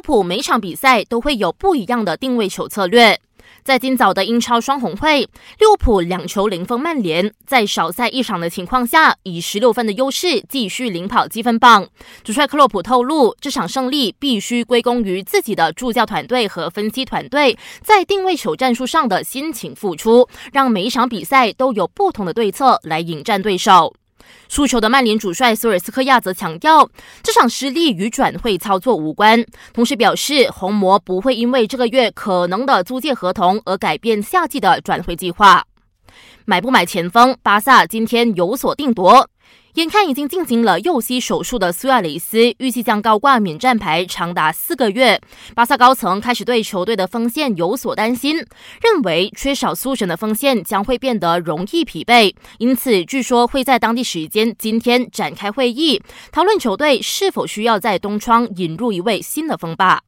物浦每场比赛都会有不一样的定位球策略。在今早的英超双红会，利物浦两球零封曼联，在少赛一场的情况下，以十六分的优势继续领跑积分榜。主帅克洛普透露，这场胜利必须归功于自己的助教团队和分析团队在定位球战术上的辛勤付出，让每一场比赛都有不同的对策来迎战对手。输球的曼联主帅索尔斯克亚则强调，这场失利与转会操作无关，同时表示红魔不会因为这个月可能的租借合同而改变夏季的转会计划。买不买前锋？巴萨今天有所定夺。眼看已经进行了右膝手术的苏亚雷斯，预计将高挂免战牌长达四个月。巴萨高层开始对球队的锋线有所担心，认为缺少苏神的锋线将会变得容易疲惫，因此据说会在当地时间今天展开会议，讨论球队是否需要在东窗引入一位新的锋霸。